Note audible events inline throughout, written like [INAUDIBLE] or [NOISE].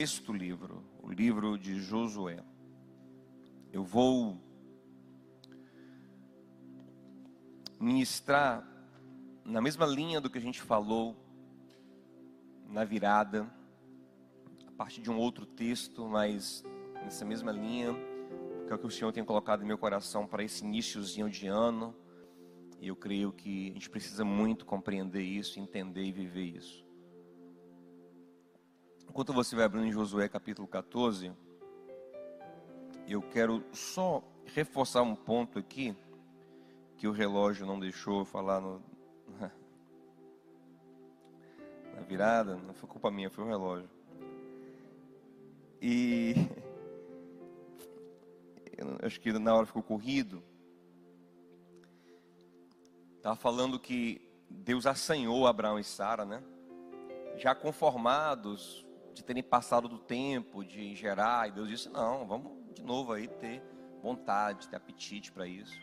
sexto livro, o livro de Josué. Eu vou ministrar na mesma linha do que a gente falou na virada, a partir de um outro texto, mas nessa mesma linha, que é o que o Senhor tem colocado em meu coração para esse iníciozinho de ano. E eu creio que a gente precisa muito compreender isso, entender e viver isso. Enquanto você vai abrindo em Josué capítulo 14, eu quero só reforçar um ponto aqui que o relógio não deixou falar no, [LAUGHS] na virada, não foi culpa minha, foi o relógio. E [LAUGHS] acho que na hora ficou corrido. Estava falando que Deus assanhou Abraão e Sara, né? Já conformados de terem passado do tempo de gerar, e Deus disse: não, vamos de novo aí ter vontade, ter apetite para isso.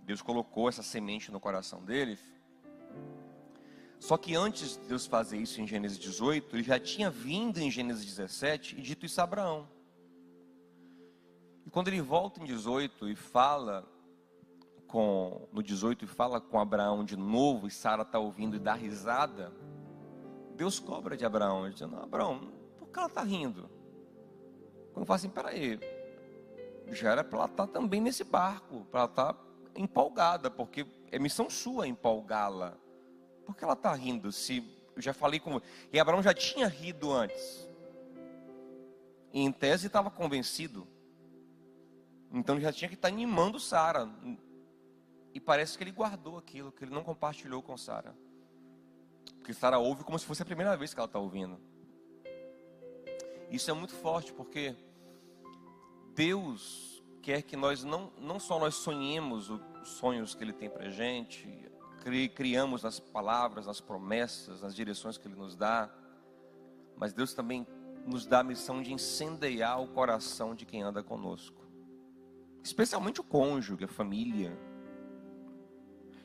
E Deus colocou essa semente no coração deles. Só que antes de Deus fazer isso em Gênesis 18, ele já tinha vindo em Gênesis 17 e dito isso a Abraão. E quando ele volta em 18 e fala com no 18 e fala com Abraão de novo, e Sara está ouvindo e dá risada, Deus cobra de Abraão, dizendo, Abraão, por que ela está rindo? Quando fala assim, peraí, já era para ela estar tá também nesse barco, para ela estar tá empolgada, porque é missão sua empolgá-la. Por que ela está rindo? Se eu já falei com. E Abraão já tinha rido antes. E em tese estava convencido. Então já tinha que estar tá animando Sara. E parece que ele guardou aquilo, que ele não compartilhou com Sara. Porque Sara ouve como se fosse a primeira vez que ela está ouvindo. Isso é muito forte, porque Deus quer que nós não, não só nós sonhemos os sonhos que Ele tem para gente, criamos nas palavras, nas promessas, nas direções que Ele nos dá, mas Deus também nos dá a missão de incendiar o coração de quem anda conosco, especialmente o cônjuge, a família.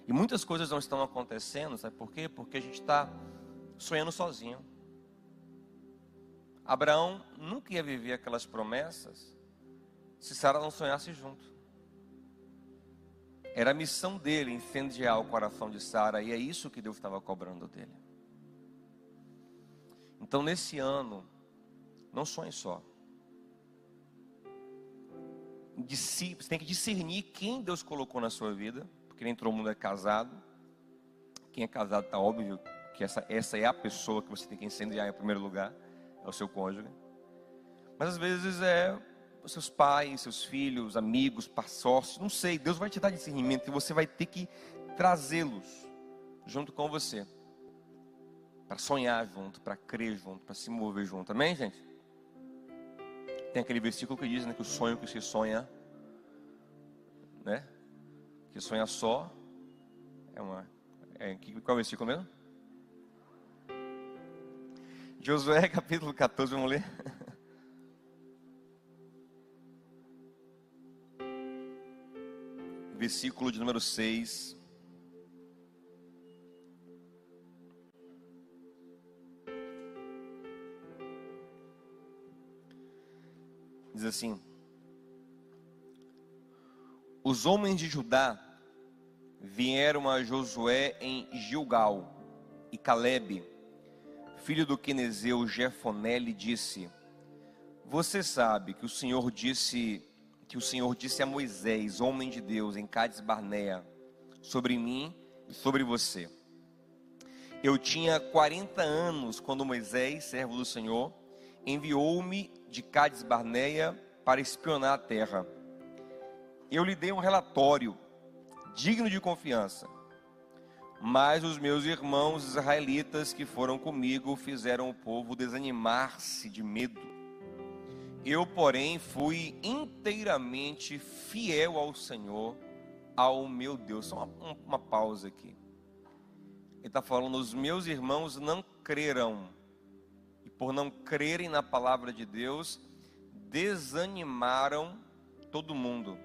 E muitas coisas não estão acontecendo, sabe por quê? Porque a gente está sonhando sozinho. Abraão nunca ia viver aquelas promessas se Sara não sonhasse junto. Era a missão dele incendiar o coração de Sara, e é isso que Deus estava cobrando dele. Então, nesse ano, não sonhe só. Você tem que discernir quem Deus colocou na sua vida porque nem todo mundo é casado. Quem é casado está óbvio que essa, essa é a pessoa que você tem que incendiar em primeiro lugar, é o seu cônjuge. Mas às vezes é os seus pais, seus filhos, amigos, sócios, não sei. Deus vai te dar discernimento e você vai ter que trazê-los junto com você. Para sonhar junto, para crer junto, para se mover junto. Amém, gente? Tem aquele versículo que diz né, que o sonho que se sonha, né? Que sonha só é uma. É, qual é o versículo mesmo? Josué [LAUGHS] capítulo 14, vamos ler. [LAUGHS] Versículo de número 6. Diz assim: Os homens de Judá vieram a Josué em Gilgal, e Caleb, filho do quenezeu Jefoné, lhe disse: Você sabe que o Senhor disse que o Senhor disse a Moisés, homem de Deus, em Cades Barnea, sobre mim e sobre você. Eu tinha 40 anos quando Moisés, servo do Senhor, enviou-me de Cades Barneia para espionar a terra eu lhe dei um relatório digno de confiança. Mas os meus irmãos israelitas que foram comigo fizeram o povo desanimar-se de medo. Eu, porém, fui inteiramente fiel ao Senhor, ao meu Deus. Só uma, uma pausa aqui. Ele está falando: os meus irmãos não creram, e por não crerem na palavra de Deus, desanimaram todo mundo.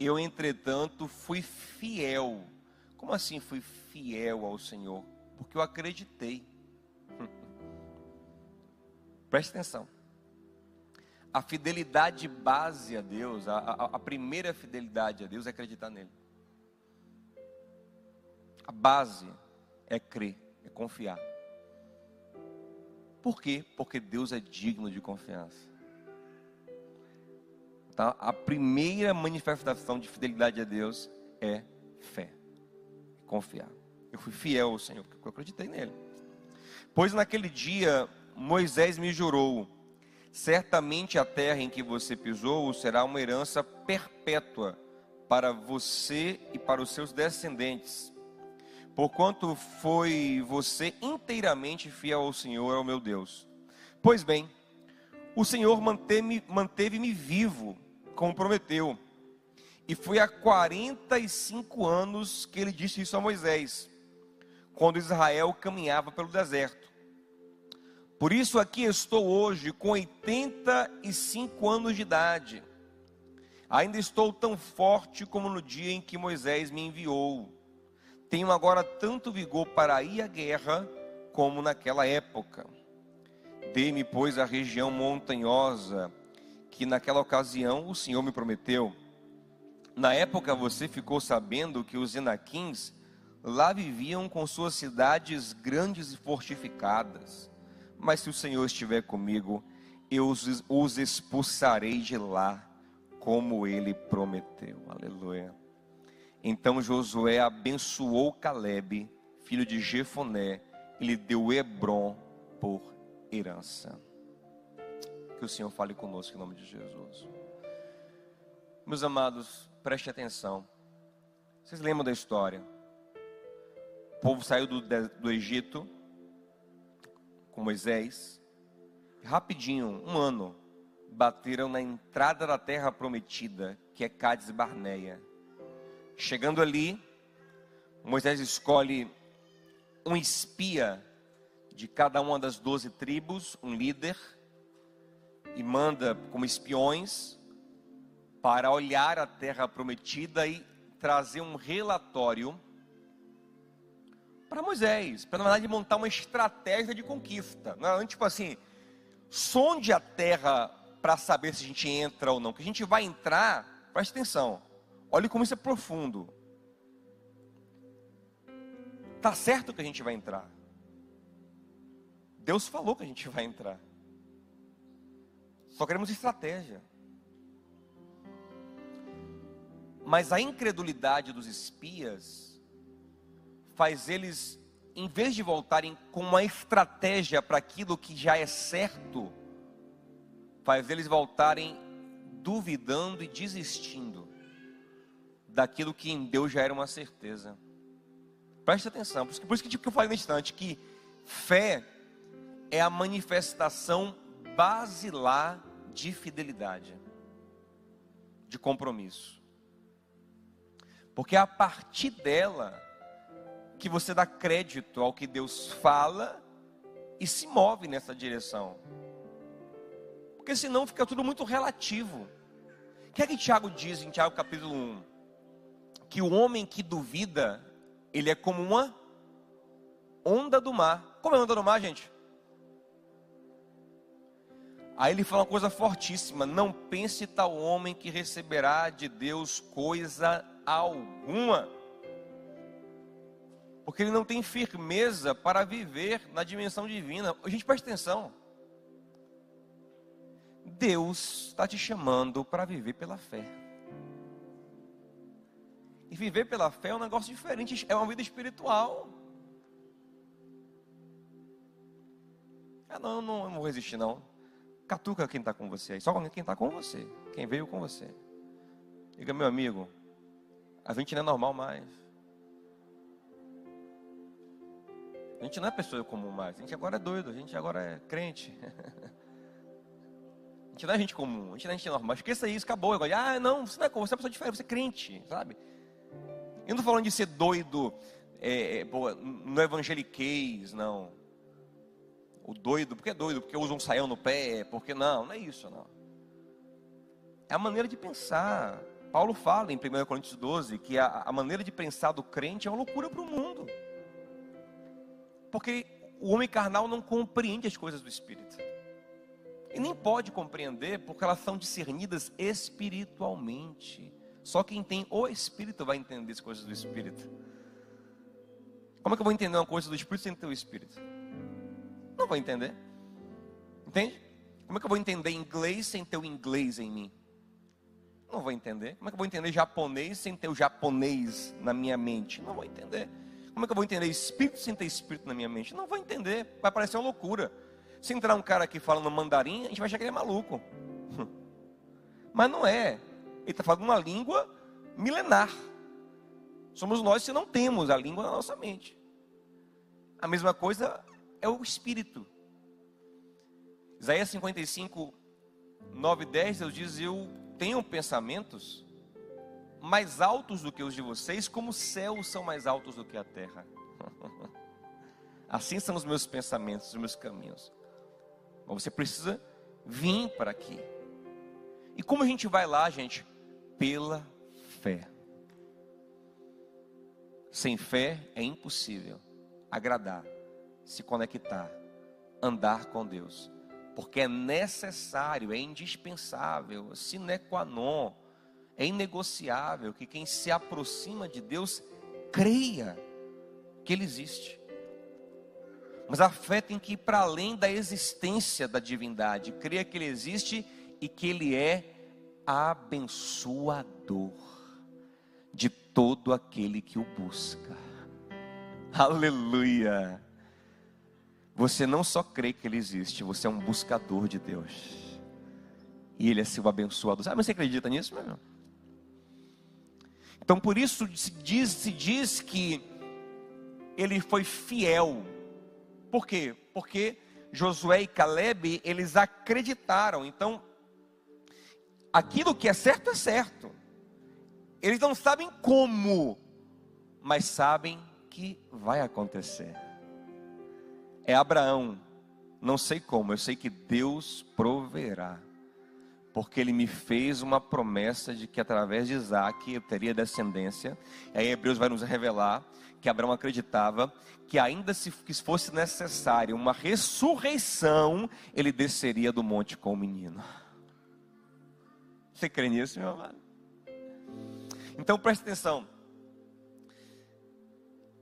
Eu, entretanto, fui fiel. Como assim fui fiel ao Senhor? Porque eu acreditei. [LAUGHS] Preste atenção. A fidelidade base a Deus, a, a, a primeira fidelidade a Deus é acreditar nele. A base é crer, é confiar. Por quê? Porque Deus é digno de confiança. Tá? A primeira manifestação de fidelidade a Deus é fé, confiar. Eu fui fiel ao Senhor, porque eu acreditei nele. Pois naquele dia Moisés me jurou: certamente a terra em que você pisou será uma herança perpétua para você e para os seus descendentes porquanto foi você inteiramente fiel ao Senhor, ao meu Deus. Pois bem, o Senhor manteve-me manteve vivo, como prometeu. E foi há 45 anos que ele disse isso a Moisés, quando Israel caminhava pelo deserto. Por isso aqui estou hoje com 85 anos de idade. Ainda estou tão forte como no dia em que Moisés me enviou tenho agora tanto vigor para ir à guerra como naquela época. Dê-me, pois, a região montanhosa que naquela ocasião o Senhor me prometeu. Na época você ficou sabendo que os Enaquins lá viviam com suas cidades grandes e fortificadas. Mas se o Senhor estiver comigo, eu os, expulsarei de lá, como ele prometeu. Aleluia. Então Josué abençoou Caleb, filho de Jefoné, e lhe deu Hebron por herança. Que o Senhor fale conosco em nome de Jesus. Meus amados, preste atenção. Vocês lembram da história? O povo saiu do, do Egito com Moisés. Rapidinho, um ano, bateram na entrada da terra prometida, que é Cádiz Barneia Chegando ali, Moisés escolhe um espia de cada uma das doze tribos, um líder, e manda como espiões para olhar a terra prometida e trazer um relatório para Moisés, para na verdade montar uma estratégia de conquista. Não é tipo assim, sonde a terra para saber se a gente entra ou não. Que a gente vai entrar, preste atenção. Olhe como isso é profundo. Tá certo que a gente vai entrar. Deus falou que a gente vai entrar. Só queremos estratégia. Mas a incredulidade dos espias faz eles, em vez de voltarem com uma estratégia para aquilo que já é certo, faz eles voltarem duvidando e desistindo daquilo que em Deus já era uma certeza. Preste atenção, por isso, que eu falei no instante que fé é a manifestação basilar de fidelidade, de compromisso. Porque é a partir dela que você dá crédito ao que Deus fala e se move nessa direção. Porque senão fica tudo muito relativo. O que é que Tiago diz em Tiago capítulo 1? que o homem que duvida, ele é como uma onda do mar. Como é onda do mar, gente? Aí ele fala uma coisa fortíssima: não pense tal homem que receberá de Deus coisa alguma, porque ele não tem firmeza para viver na dimensão divina. A gente presta atenção. Deus está te chamando para viver pela fé. E viver pela fé é um negócio diferente, é uma vida espiritual. Ah, não, não, não vou resistir, não. Catuca quem está com você aí, só quem está com você, quem veio com você. Diga, meu amigo, a gente não é normal mais. A gente não é pessoa comum mais, a gente agora é doido, a gente agora é crente. [LAUGHS] A gente não é gente comum, a gente não é gente normal. Esqueça isso, acabou. Agora, ah, não, você não é comum, você é pessoa diferente, você é crente, sabe? Eu não estou falando de ser doido é, é no evangeliquez, não. O doido, porque é doido, porque usa um saião no pé, porque não, não é isso, não. É a maneira de pensar. Paulo fala em 1 Coríntios 12 que a, a maneira de pensar do crente é uma loucura para o mundo. Porque o homem carnal não compreende as coisas do Espírito. e nem pode compreender porque elas são discernidas espiritualmente. Só quem tem o Espírito vai entender as coisas do Espírito. Como é que eu vou entender uma coisa do Espírito sem ter o Espírito? Não vou entender. Entende? Como é que eu vou entender inglês sem ter o inglês em mim? Não vou entender. Como é que eu vou entender japonês sem ter o japonês na minha mente? Não vou entender. Como é que eu vou entender espírito sem ter espírito na minha mente? Não vou entender. Vai parecer uma loucura. Se entrar um cara aqui falando mandarim, a gente vai achar que ele é maluco. [LAUGHS] Mas não é. Ele está falando uma língua milenar. Somos nós se não temos a língua na nossa mente. A mesma coisa é o espírito. Isaías 55, 9 e 10, Deus diz: Eu tenho pensamentos mais altos do que os de vocês, como os céus são mais altos do que a terra. [LAUGHS] assim são os meus pensamentos, os meus caminhos. Mas você precisa vir para aqui. E como a gente vai lá, gente? Pela fé. Sem fé é impossível agradar, se conectar, andar com Deus. Porque é necessário, é indispensável, sine qua non, é inegociável que quem se aproxima de Deus creia que Ele existe. Mas a fé tem que ir para além da existência da divindade, creia que Ele existe e que Ele é abençoador de todo aquele que o busca. Aleluia! Você não só crê que Ele existe, você é um buscador de Deus. E Ele é seu abençoador. Sabe, você acredita nisso, meu irmão? Então, por isso se diz, se diz que ele foi fiel. Por quê? Porque Josué e Caleb, eles acreditaram. Então, aquilo que é certo é certo. Eles não sabem como, mas sabem que vai acontecer. É Abraão, não sei como, eu sei que Deus proverá. Porque ele me fez uma promessa de que através de Isaac eu teria descendência. E aí Hebreus vai nos revelar que Abraão acreditava que ainda se fosse necessário uma ressurreição, ele desceria do monte com o menino. Você crê nisso, meu amado? Então preste atenção.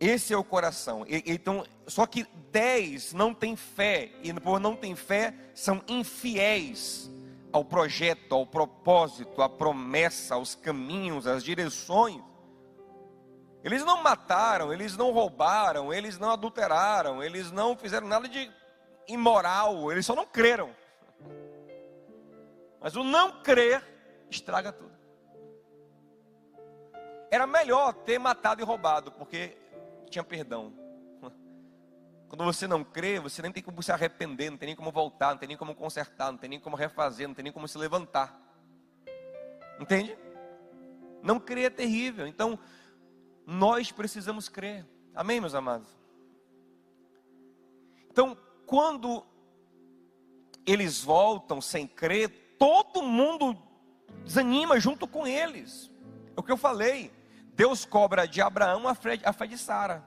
Esse é o coração. Então, só que dez não tem fé e por não tem fé são infiéis ao projeto, ao propósito, à promessa, aos caminhos, às direções. Eles não mataram, eles não roubaram, eles não adulteraram, eles não fizeram nada de imoral, eles só não creram. Mas o não crer estraga tudo. Era melhor ter matado e roubado, porque tinha perdão. [LAUGHS] Quando você não crê, você nem tem como se arrepender, não tem nem como voltar, não tem nem como consertar, não tem nem como refazer, não tem nem como se levantar. Entende? Não crer é terrível. Então, nós precisamos crer. Amém, meus amados? Então, quando eles voltam sem crer, todo mundo desanima junto com eles. É o que eu falei. Deus cobra de Abraão a fé, de Sara.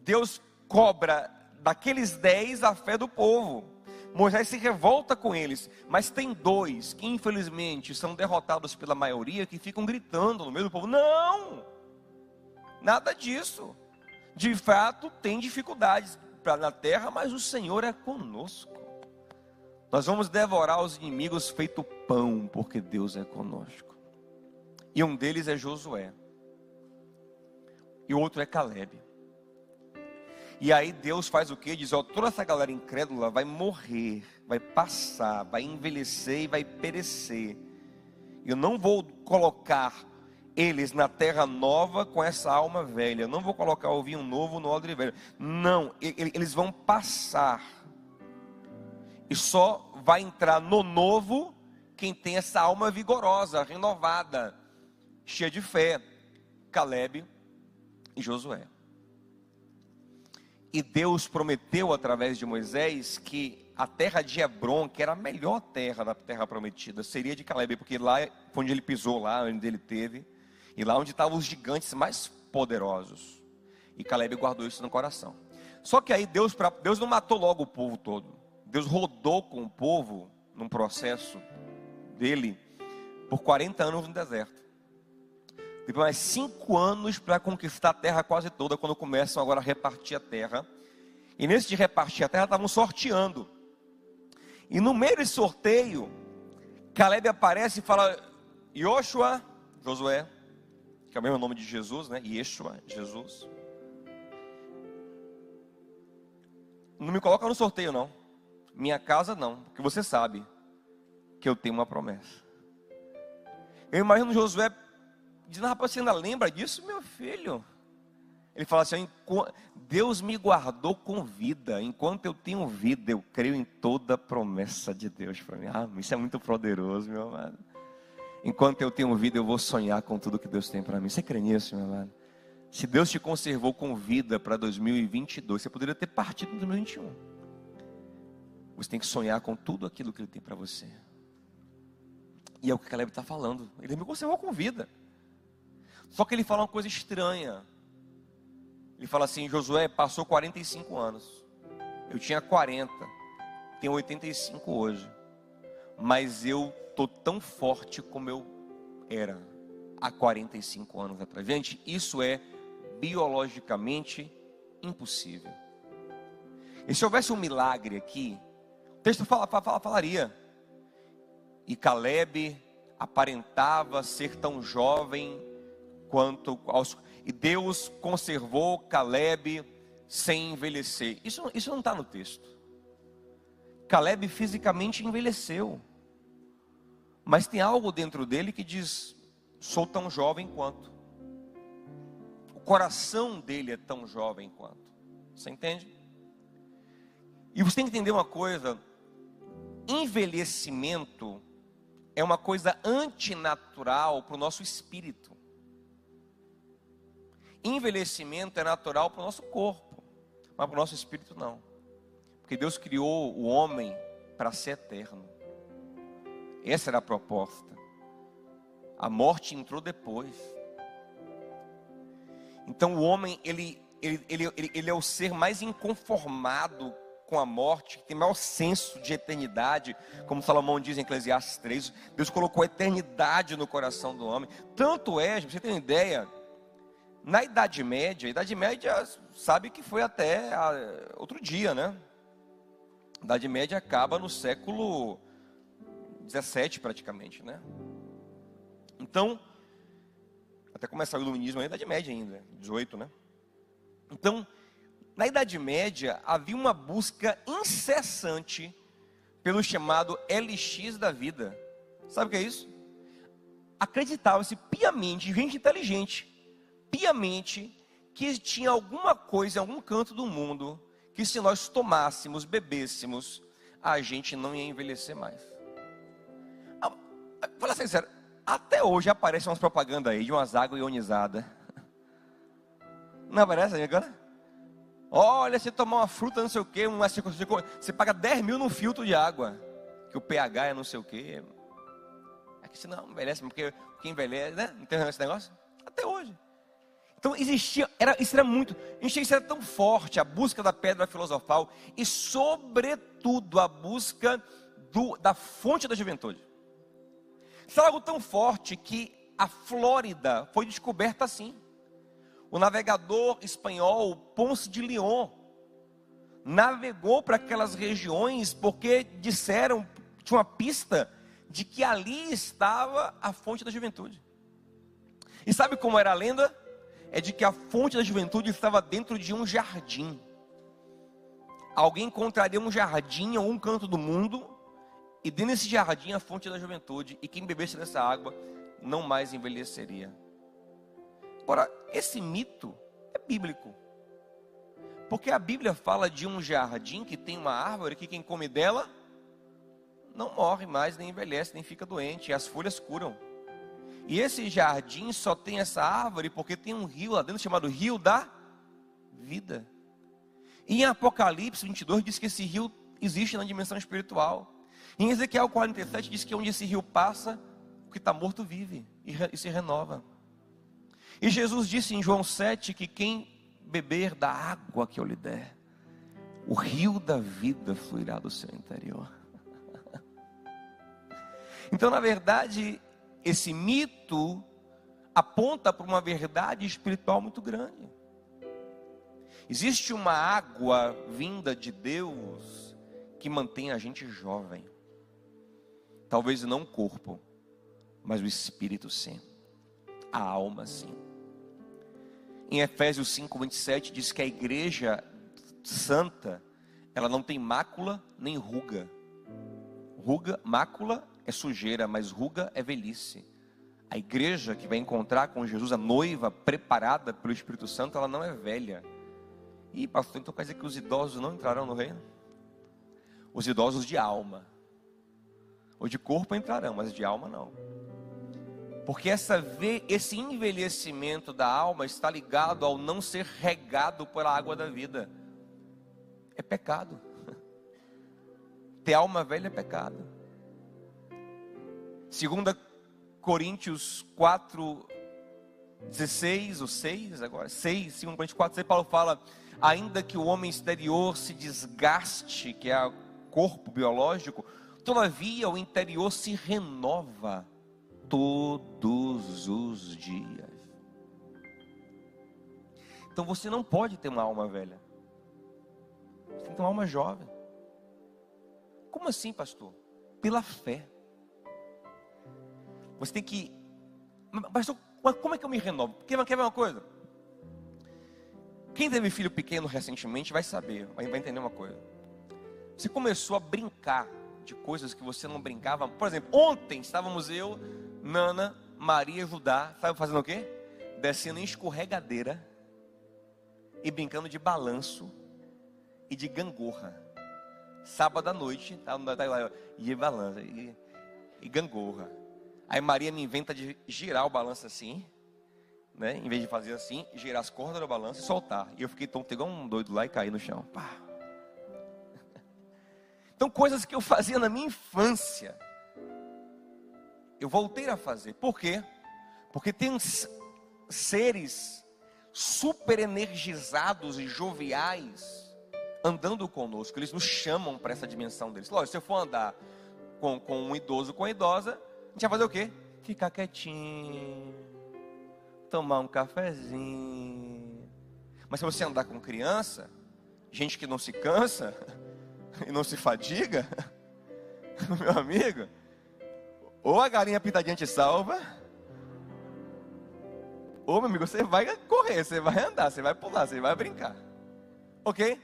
Deus cobra daqueles dez a fé do povo. Moisés se revolta com eles, mas tem dois que infelizmente são derrotados pela maioria que ficam gritando no meio do povo: não, nada disso. De fato, tem dificuldades na terra, mas o Senhor é conosco. Nós vamos devorar os inimigos feito pão, porque Deus é conosco. E um deles é Josué. E o outro é Caleb. E aí Deus faz o que? Diz: ó, toda essa galera incrédula vai morrer, vai passar, vai envelhecer e vai perecer. Eu não vou colocar eles na terra nova com essa alma velha. Eu não vou colocar o vinho novo no odre velho. Não, eles vão passar. E só vai entrar no novo quem tem essa alma vigorosa, renovada cheia de fé, Caleb e Josué. E Deus prometeu através de Moisés que a terra de Hebron, que era a melhor terra da terra prometida, seria de Caleb, porque lá foi onde ele pisou, lá onde ele teve, e lá onde estavam os gigantes mais poderosos. E Caleb guardou isso no coração. Só que aí Deus, Deus não matou logo o povo todo. Deus rodou com o povo num processo dele por 40 anos no deserto. Depois mais cinco anos para conquistar a terra quase toda, quando começam agora a repartir a terra. E nesse de repartir a terra, estavam sorteando. E no meio desse sorteio, Caleb aparece e fala: Joshua, Josué, que é o mesmo nome de Jesus, né? Yeshua, Jesus. Não me coloca no sorteio, não. Minha casa, não. Porque você sabe que eu tenho uma promessa. Eu imagino Josué dizendo, rapaz, você ainda lembra disso, meu filho? Ele fala assim: Deus me guardou com vida. Enquanto eu tenho vida, eu creio em toda a promessa de Deus para mim. Ah, isso é muito poderoso, meu amado. Enquanto eu tenho vida, eu vou sonhar com tudo que Deus tem para mim. Você crê nisso, meu amado? Se Deus te conservou com vida para 2022, você poderia ter partido em 2021. Você tem que sonhar com tudo aquilo que Ele tem para você. E é o que Caleb está falando. Ele me conservou com vida. Só que ele fala uma coisa estranha. Ele fala assim: Josué passou 45 anos. Eu tinha 40. Tenho 85 hoje. Mas eu tô tão forte como eu era há 45 anos atrás. Gente, isso é biologicamente impossível. E se houvesse um milagre aqui, o texto fala, fala, falaria. E Caleb aparentava ser tão jovem quanto aos e Deus conservou Caleb sem envelhecer. Isso, isso não está no texto. Caleb fisicamente envelheceu. Mas tem algo dentro dele que diz: sou tão jovem quanto. O coração dele é tão jovem quanto. Você entende? E você tem que entender uma coisa: envelhecimento é uma coisa antinatural para o nosso espírito. Envelhecimento é natural para o nosso corpo, mas para o nosso espírito não. Porque Deus criou o homem para ser eterno. Essa era a proposta. A morte entrou depois. Então o homem, ele, ele, ele, ele, é o ser mais inconformado com a morte, que tem maior senso de eternidade, como Salomão diz em Eclesiastes 3. Deus colocou a eternidade no coração do homem. Tanto é, você tem uma ideia, na Idade Média, a Idade Média sabe que foi até outro dia, né? A Idade Média acaba no século 17 praticamente, né? Então, até começar o iluminismo na Idade Média ainda, 18, né? Então, na Idade Média havia uma busca incessante pelo chamado LX da vida. Sabe o que é isso? Acreditava-se piamente, gente inteligente, piamente que tinha alguma coisa em algum canto do mundo que se nós tomássemos, bebêssemos, a gente não ia envelhecer mais. Ah, fala sincero, até hoje aparecem umas propagandas aí de umas águas ionizadas. Não aparece agora? Olha, você tomar uma fruta, não sei o que, uma, você paga 10 mil num filtro de água, que o pH é não sei o que. É que senão envelhece, porque quem envelhece, né? Não tem esse negócio? Até hoje. Então existia, era, isso era muito, isso era tão forte, a busca da pedra filosofal e sobretudo a busca do, da fonte da juventude. Isso era algo tão forte que a Flórida foi descoberta assim. O navegador espanhol Ponce de León navegou para aquelas regiões porque disseram, tinha uma pista de que ali estava a fonte da juventude. E sabe como era a lenda? É de que a fonte da juventude estava dentro de um jardim. Alguém encontraria um jardim ou um canto do mundo, e dentro desse jardim a fonte da juventude, e quem bebesse dessa água não mais envelheceria. Agora, esse mito é bíblico. Porque a Bíblia fala de um jardim que tem uma árvore que quem come dela não morre mais, nem envelhece, nem fica doente, e as folhas curam. E esse jardim só tem essa árvore porque tem um rio lá dentro chamado Rio da Vida. E em Apocalipse 22 diz que esse rio existe na dimensão espiritual. Em Ezequiel 47 diz que onde esse rio passa, o que está morto vive e, e se renova. E Jesus disse em João 7 que quem beber da água que eu lhe der, o rio da vida fluirá do seu interior. [LAUGHS] Então, na verdade, esse mito aponta para uma verdade espiritual muito grande. Existe uma água vinda de Deus que mantém a gente jovem. Talvez não o corpo, mas o espírito sim. A alma sim. Em Efésios 5, 27 diz que a igreja santa, ela não tem mácula nem ruga. Ruga, mácula é sujeira, mas ruga é velhice. A igreja que vai encontrar com Jesus, a noiva preparada pelo Espírito Santo, ela não é velha. E pastor, então quer dizer que os idosos não entrarão no reino? Os idosos de alma. Ou de corpo entrarão, mas de alma não. Porque essa, esse envelhecimento da alma está ligado ao não ser regado pela água da vida. É pecado. [LAUGHS] Ter alma velha é pecado. Segunda Coríntios 4, 16 ou 6 agora, 6, 2 Coríntios 4, 6, Paulo fala, ainda que o homem exterior se desgaste, que é o corpo biológico, todavia o interior se renova todos os dias. Então você não pode ter uma alma velha. Você tem que ter uma alma jovem. Como assim, pastor? Pela fé. Você tem que. Pastor, como é que eu me renovo? Quer, quer ver uma coisa? Quem teve filho pequeno recentemente vai saber, vai, entender uma coisa. Você começou a brincar de coisas que você não brincava. Por exemplo, ontem estávamos eu, Nana, Maria e Judá, sabe fazendo o quê? Descendo em escorregadeira e brincando de balanço e de gangorra. Sábado à noite, tá, tá e balanço e, e gangorra. Aí Maria me inventa de girar o balanço assim, né? Em vez de fazer assim, girar as cordas do balanço e soltar. E eu fiquei tão igual um doido lá e caí no chão. Pá. [LAUGHS] Então, coisas que eu fazia na minha infância, eu voltei a fazer. Por quê? Porque tem seres super energizados e joviais andando conosco. Eles nos chamam para essa dimensão deles. Lógico, se eu for andar com, com um idoso, com uma idosa, gente vai fazer o quê? Ficar quietinho, tomar um cafezinho. Mas se você andar com criança, gente que não se cansa [LAUGHS] e não se fadiga, [LAUGHS] meu amigo, ou a galinha pintadinha te salva, ou meu amigo, você vai correr, você vai andar, você vai pular, você vai brincar. Ok?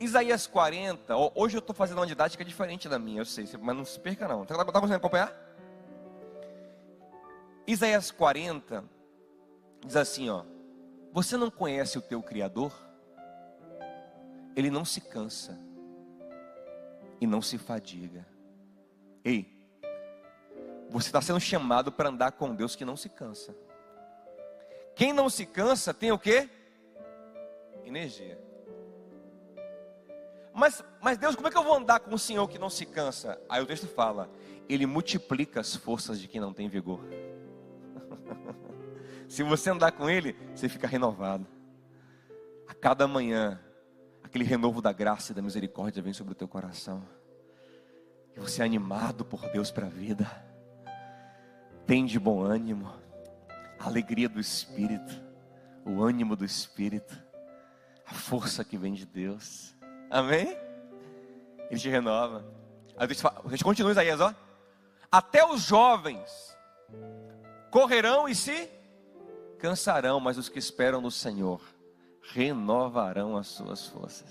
Isaías 40, hoje eu estou fazendo uma didática diferente da minha, eu sei, mas não se perca não. Está tá conseguindo acompanhar? Isaías 40 diz assim, ó: Você não conhece o teu criador? Ele não se cansa e não se fadiga. Ei, você está sendo chamado para andar com Deus que não se cansa. Quem não se cansa tem o que? Energia. Mas, mas Deus, como é que eu vou andar com o Senhor que não se cansa? Aí o texto fala: Ele multiplica as forças de quem não tem vigor. [LAUGHS] se você andar com Ele, você fica renovado. A cada manhã, aquele renovo da graça e da misericórdia vem sobre o teu coração. E você é animado por Deus para a vida. Tem de bom ânimo, a alegria do Espírito, o ânimo do Espírito, a força que vem de Deus. Amém? Ele te renova. A gente continua Isaías, ó. Até os jovens correrão e se cansarão, mas os que esperam no Senhor renovarão as suas forças.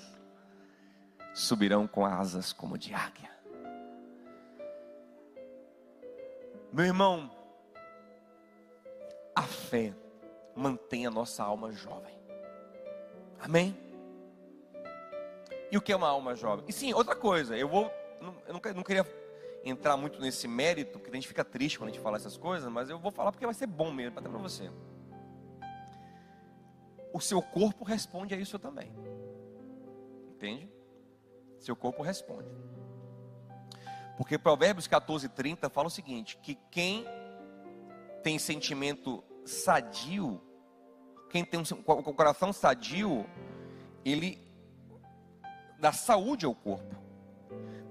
Subirão com asas como de águia. Meu irmão, a fé mantém a nossa alma jovem. Amém? E o que é uma alma jovem? E sim, outra coisa, eu vou. Eu não, não queria entrar muito nesse mérito, porque a gente fica triste quando a gente fala essas coisas, mas eu vou falar porque vai ser bom mesmo, até para você. O seu corpo responde a isso também. Entende? Seu corpo responde. Porque Provérbios 14, 30 fala o seguinte: que quem tem sentimento sadio, quem tem um, o coração sadio, ele dá saúde ao corpo.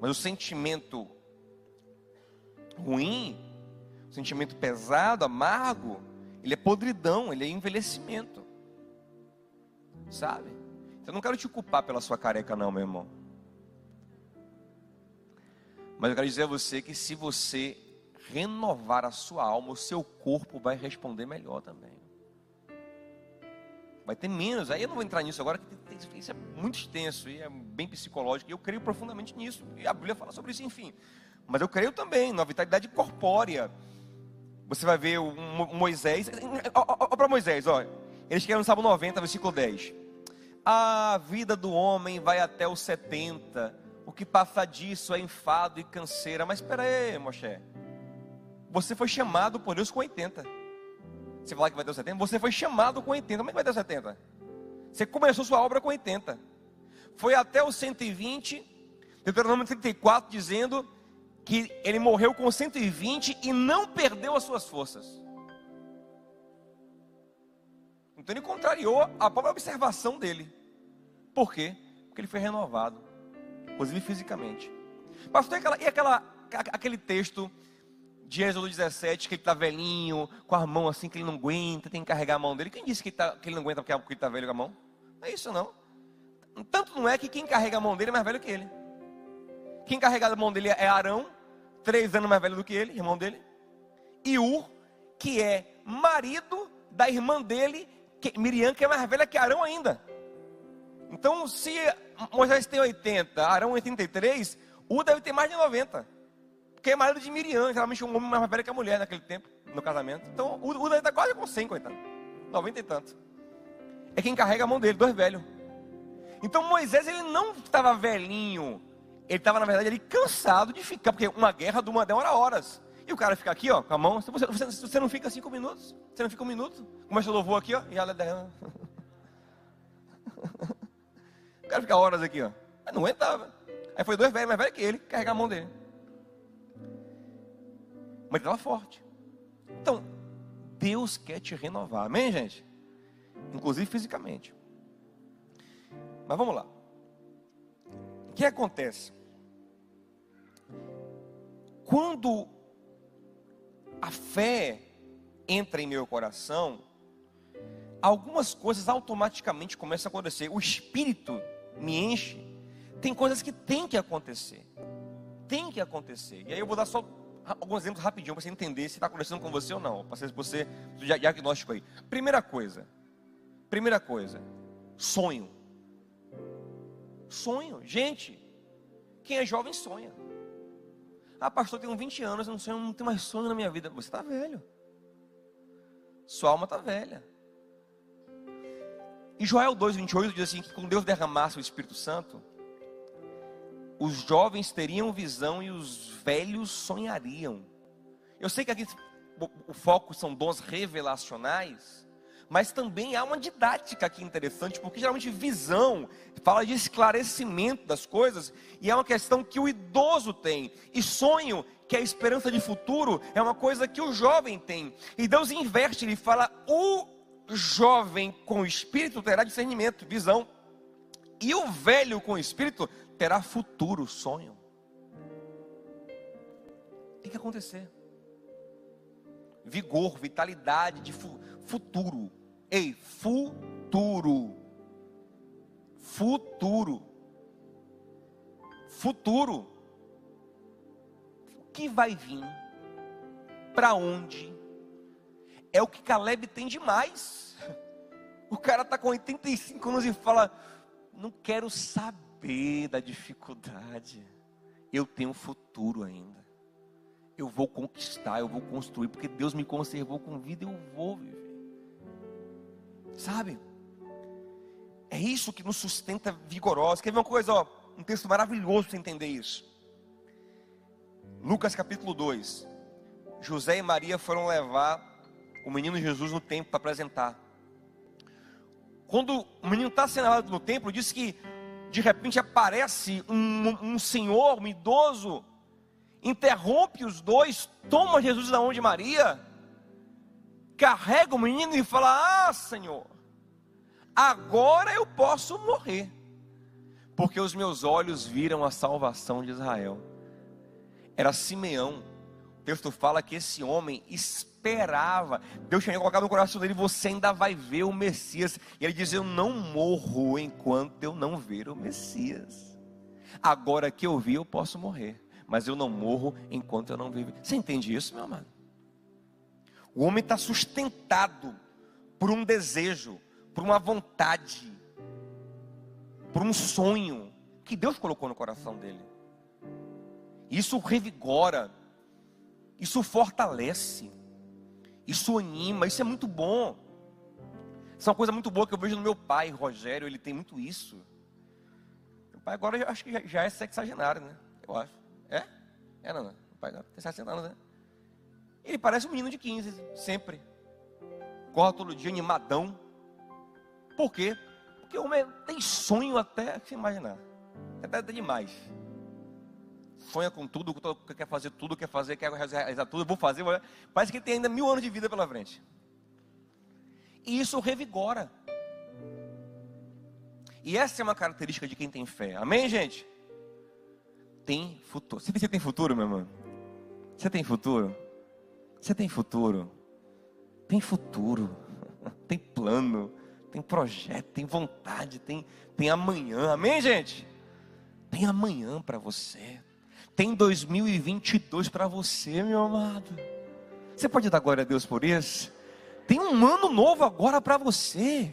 Mas o sentimento ruim, o sentimento pesado, amargo, ele é podridão, ele é envelhecimento. Sabe? Então eu não quero te culpar pela sua careca, não, meu irmão. Mas eu quero dizer a você que se você renovar a sua alma, o seu corpo vai responder melhor também. Vai ter menos. Aí eu não vou entrar nisso agora, que isso é muito extenso e é bem psicológico. E eu creio profundamente nisso. E a Bíblia fala sobre isso, enfim. Mas eu creio também na vitalidade corpórea. Você vai ver o Moisés. Olha para Moisés, olha. Eles querem no Salmo 90, versículo 10. A vida do homem vai até os 70 o que passa disso é enfado e canseira. Mas espera aí, Moshe. Você foi chamado por Deus com 80. Você fala que vai ter 70? Você foi chamado com 80. Como é que vai ter 70? Você começou sua obra com 80. Foi até os 120, Deuteronômio 34, dizendo que ele morreu com 120 e não perdeu as suas forças. Então ele contrariou a própria observação dele. Por quê? Porque ele foi renovado inclusive fisicamente. Pastor, e, aquela, e aquela, aquele texto de Êxodo 17, que ele está velhinho, com a mão assim, que ele não aguenta, tem que carregar a mão dele. Quem disse que, tá, que ele não aguenta porque ele está velho com a mão? Não é isso não. Tanto não é que quem carrega a mão dele é mais velho que ele. Quem carrega a mão dele é Arão, três anos mais velho do que ele, irmão dele. E Ur, que é marido da irmã dele, que, Miriam, que é mais velha que Arão ainda. Então, se Moisés tem 80, Arão 83, U deve ter mais de 90. Porque é marido de Miriam, geralmente um homem mais velho que a mulher naquele tempo, no casamento. Então, U deve estar quase com 100, coitado. 90 e tanto. É quem carrega a mão dele, dois velhos. Então, Moisés, ele não estava velhinho. Ele estava, na verdade, ali cansado de ficar, porque uma guerra demora horas. E o cara fica aqui, ó, com a mão. Você, você, você não fica cinco minutos? Você não fica um minuto? Começa o louvor aqui, ó, e ela [LAUGHS] O cara fica horas aqui, ó. Mas não aguentava. Aí foi dois velhos mais velhos que ele, carregar a mão dele. Mas ele estava forte. Então, Deus quer te renovar, amém, gente? Inclusive fisicamente. Mas vamos lá. O que acontece? Quando a fé entra em meu coração, algumas coisas automaticamente começam a acontecer. O espírito me enche, tem coisas que tem que acontecer. Tem que acontecer. E aí eu vou dar só alguns exemplos rapidinho para você entender se está acontecendo com você ou não. Para você diagnóstico aí. Primeira coisa. Primeira coisa. Sonho. Sonho. Gente, quem é jovem sonha. Ah, pastor, tenho 20 anos, eu não sonho, não tenho mais sonho na minha vida. Você está velho. Sua alma está velha. E Joel 2,28 diz assim: que quando Deus derramasse o Espírito Santo, os jovens teriam visão e os velhos sonhariam. Eu sei que aqui o foco são dons revelacionais, mas também há uma didática aqui interessante, porque geralmente visão fala de esclarecimento das coisas, e é uma questão que o idoso tem, e sonho, que é a esperança de futuro, é uma coisa que o jovem tem. E Deus inverte, ele fala o jovem com espírito terá discernimento, visão. E o velho com espírito terá futuro, sonho. Tem que acontecer. Vigor, vitalidade de fu futuro. Ei, futuro. Futuro. Futuro. O que vai vir? Para onde? é o que Caleb tem demais. [LAUGHS] O cara está com 85 anos e fala: Não quero saber da dificuldade. Eu tenho futuro ainda. Eu vou conquistar, eu vou construir, porque Deus me conservou com vida, eu vou viver. Sabe? É isso que nos sustenta vigorosos. Quer ver uma coisa, ó, um texto maravilhoso para entender isso. Lucas capítulo 2. José e Maria foram levar o menino Jesus no templo para apresentar. Quando o menino está levado no templo, diz que de repente aparece um, um senhor, um idoso, interrompe os dois, toma Jesus da mão de Maria, carrega o menino e fala: Ah, Senhor, agora eu posso morrer, porque os meus olhos viram a salvação de Israel. Era Simeão. O texto fala que esse homem esperava. Deus tinha colocado no coração dele: você ainda vai ver o Messias. E ele diz: Eu não morro enquanto eu não ver o Messias. Agora que eu vi, eu posso morrer. Mas eu não morro enquanto eu não vivo. Você entende isso, meu amado? O homem está sustentado por um desejo, por uma vontade, por um sonho que Deus colocou no coração dele. Isso revigora, isso fortalece, isso anima, isso é muito bom. Isso é uma coisa muito boa que eu vejo no meu pai, Rogério, ele tem muito isso. Meu pai agora eu acho que já, é sexagenário, né? Eu acho. É? É, não, não. O pai tem 60 anos, né? Ele parece um menino de 15, sempre. Corre todo dia animadão. Por quê? Porque o homem tem sonho até se imaginar. Até demais. Sonha com tudo, quer fazer tudo, quer fazer, quer realizar tudo, vou fazer. Parece que tem ainda mil anos de vida pela frente. E isso revigora. E essa é uma característica de quem tem fé. Amém, gente? Tem futuro. Você tem futuro, meu irmão? Você tem futuro? Você tem futuro? Tem futuro. [LAUGHS] Tem plano tem projeto, tem vontade, tem, tem amanhã. Amém, gente? Tem amanhã para você. Tem 2022 para você, meu amado. Você pode dar glória a Deus por isso? Tem um ano novo agora para você.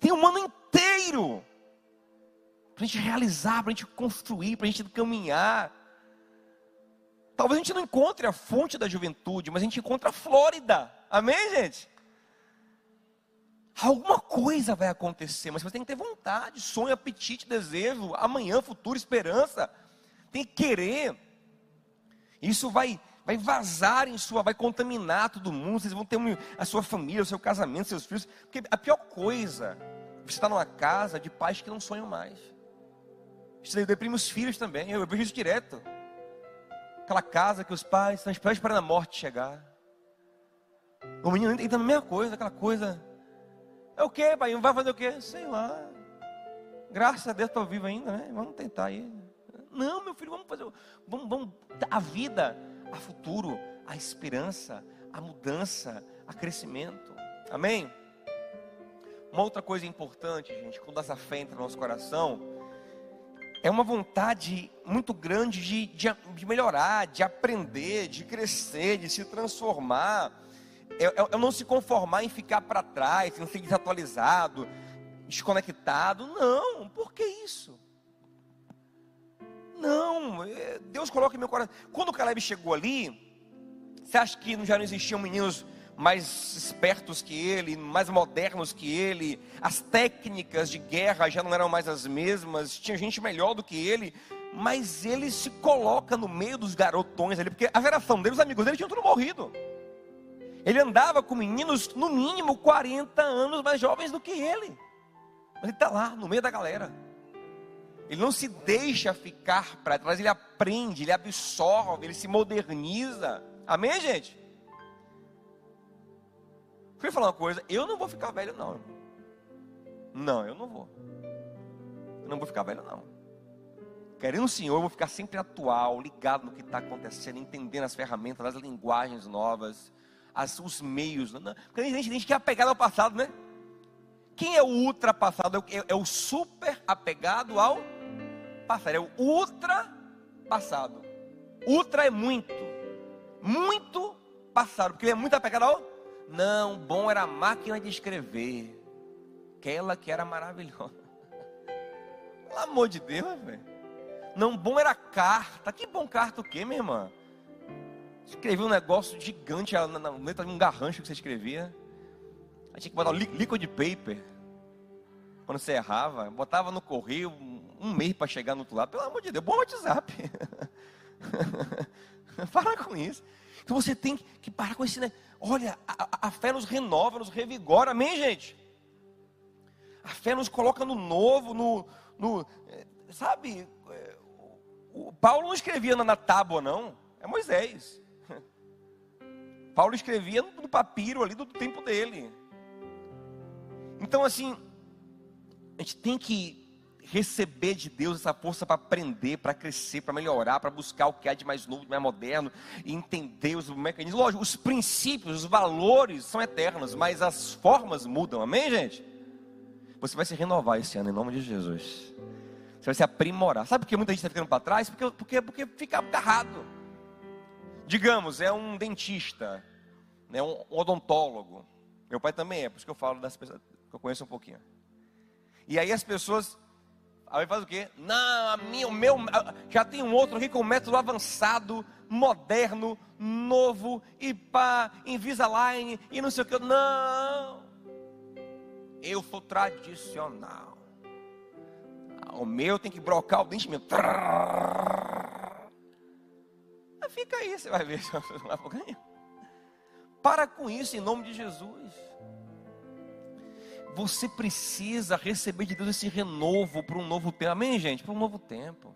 Tem um ano inteiro para a gente realizar, para a gente construir, para a gente caminhar. Talvez a gente não encontre a fonte da juventude, mas a gente encontra a Flórida. Amém, gente? Alguma coisa vai acontecer, mas você tem que ter vontade, sonho, apetite, desejo, amanhã, futuro, esperança. Tem que querer. Isso vai, vai vazar em sua, vai contaminar todo mundo. Vocês vão ter a sua família, o seu casamento, seus filhos. Porque a pior coisa, você está numa casa de pais que não sonham mais. Isso deprime os filhos também. Eu, eu vejo isso direto. Aquela casa que os pais estão esperando a morte chegar. O menino entra na mesma coisa, aquela coisa é o que, pai? Vai fazer o quê? Sei lá. Graças a Deus estou vivo ainda, né? Vamos tentar aí. Não, meu filho, vamos fazer. Vamos, vamos. A vida, a futuro, a esperança, a mudança, a crescimento. Amém? Uma outra coisa importante, gente, quando essa fé entra no nosso coração, é uma vontade muito grande de, de, de melhorar, de aprender, de crescer, de se transformar é, é, é não se conformar em ficar para trás, em ser desatualizado, desconectado. Não, por que isso? Não, é, Deus coloca em meu coração. Quando o Caleb chegou ali, você acha que já não existiam meninos mais espertos que ele, mais modernos que ele? As técnicas de guerra já não eram mais as mesmas, tinha gente melhor do que ele, mas ele se coloca no meio dos garotões ali, porque a geração dele, os amigos dele tinham tudo morrido. Ele andava com meninos, no mínimo 40 anos mais jovens do que ele. Mas ele está lá, no meio da galera. Ele não se deixa ficar para trás, ele aprende, ele absorve, ele se moderniza. Amém, gente? Deixa eu falar uma coisa, eu não vou ficar velho, não. Não, eu não vou. Eu não vou ficar velho, não. Querendo o Senhor, eu vou ficar sempre atual, ligado no que está acontecendo, entendendo as ferramentas, as linguagens novas as, os meios. Não, porque a gente, a gente quer apegado ao passado, né? Quem é o ultrapassado? É, é o super apegado ao passado. É o ultrapassado. Ultra é muito. Muito passado. Porque ele é muito apegado ao. Não, bom era a máquina de escrever. Aquela que era maravilhosa. [LAUGHS] Pelo amor de Deus, velho. Não, bom era carta. Que bom carta o quê, minha irmã? Escrevia um negócio gigante na, letra de um garrancho que você escrevia. Aí tinha que botar liquid paper. Quando você errava, botava no correio um mês para chegar no outro lado. Pelo amor de Deus, bom WhatsApp. [LAUGHS] Para com isso. Então você tem que parar com esse. Né? Olha, a, a fé nos renova, nos revigora. Amém, gente? A fé nos coloca no novo, no. no eh, sabe? Eh, o Paulo não escrevia na tábua, não. É Moisés. [LAUGHS] Paulo escrevia no papiro ali do tempo dele. Então, assim, a gente tem que receber de Deus essa força para aprender, para crescer, para melhorar, para buscar o que há de mais novo, de mais moderno, e entender os mecanismos. Lógico, os princípios, os valores são eternos, mas as formas mudam. Amém, gente? Você vai se renovar esse ano, em nome de Jesus. Você vai se aprimorar. Sabe por que muita gente está ficando para trás? Porque, porque, porque fica agarrado. Digamos, é um dentista, né, um odontólogo. Meu pai também é, por isso que eu falo das pessoas que eu conheço um pouquinho. E aí as pessoas Aí faz o quê? Não, a minha, o meu, já tem um outro aqui com método avançado, moderno, novo, e pá, Invisalign, e não sei o que. Não, eu sou tradicional. O meu tem que brocar o dente mesmo. Fica aí, você vai ver. [LAUGHS] Para com isso em nome de Jesus. Você precisa receber de Deus esse renovo para um novo tempo. Amém, gente? Para um novo tempo.